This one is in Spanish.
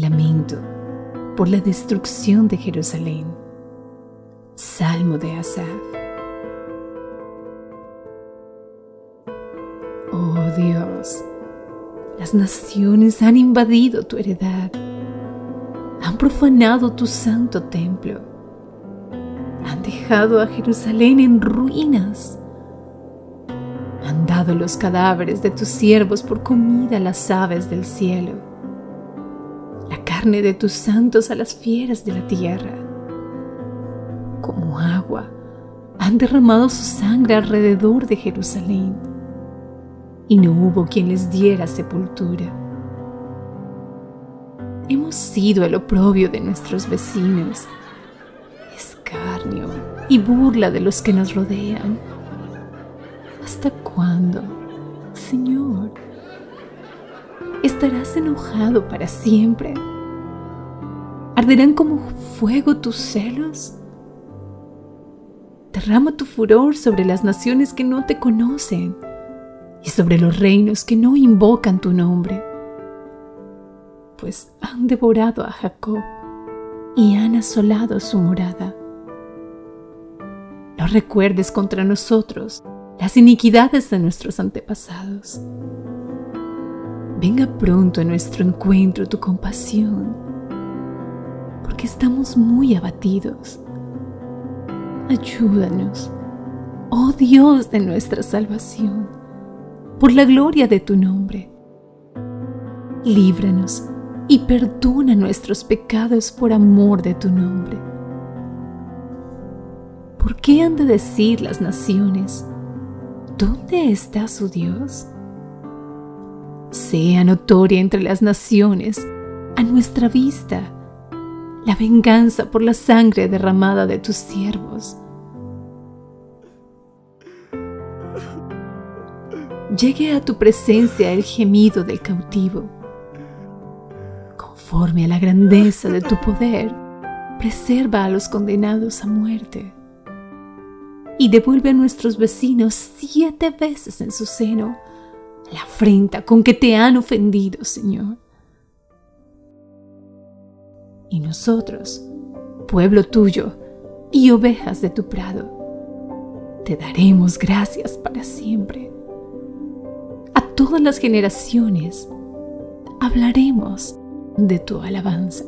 Lamento por la destrucción de Jerusalén. Salmo de Asaf. Oh Dios, las naciones han invadido tu heredad, han profanado tu santo templo, han dejado a Jerusalén en ruinas, han dado los cadáveres de tus siervos por comida a las aves del cielo, de tus santos a las fieras de la tierra. Como agua, han derramado su sangre alrededor de Jerusalén y no hubo quien les diera sepultura. Hemos sido el oprobio de nuestros vecinos, escarnio y burla de los que nos rodean. ¿Hasta cuándo, Señor? ¿Estarás enojado para siempre? ¿Arderán como fuego tus celos? Derrama tu furor sobre las naciones que no te conocen y sobre los reinos que no invocan tu nombre, pues han devorado a Jacob y han asolado su morada. No recuerdes contra nosotros las iniquidades de nuestros antepasados. Venga pronto a nuestro encuentro tu compasión, porque estamos muy abatidos. Ayúdanos, oh Dios de nuestra salvación por la gloria de tu nombre. Líbranos y perdona nuestros pecados por amor de tu nombre. ¿Por qué han de decir las naciones, ¿dónde está su Dios? Sea notoria entre las naciones, a nuestra vista, la venganza por la sangre derramada de tus siervos llegue a tu presencia el gemido del cautivo. Conforme a la grandeza de tu poder, preserva a los condenados a muerte y devuelve a nuestros vecinos siete veces en su seno la afrenta con que te han ofendido, Señor. Y nosotros, pueblo tuyo y ovejas de tu prado, te daremos gracias para siempre todas las generaciones hablaremos de tu alabanza.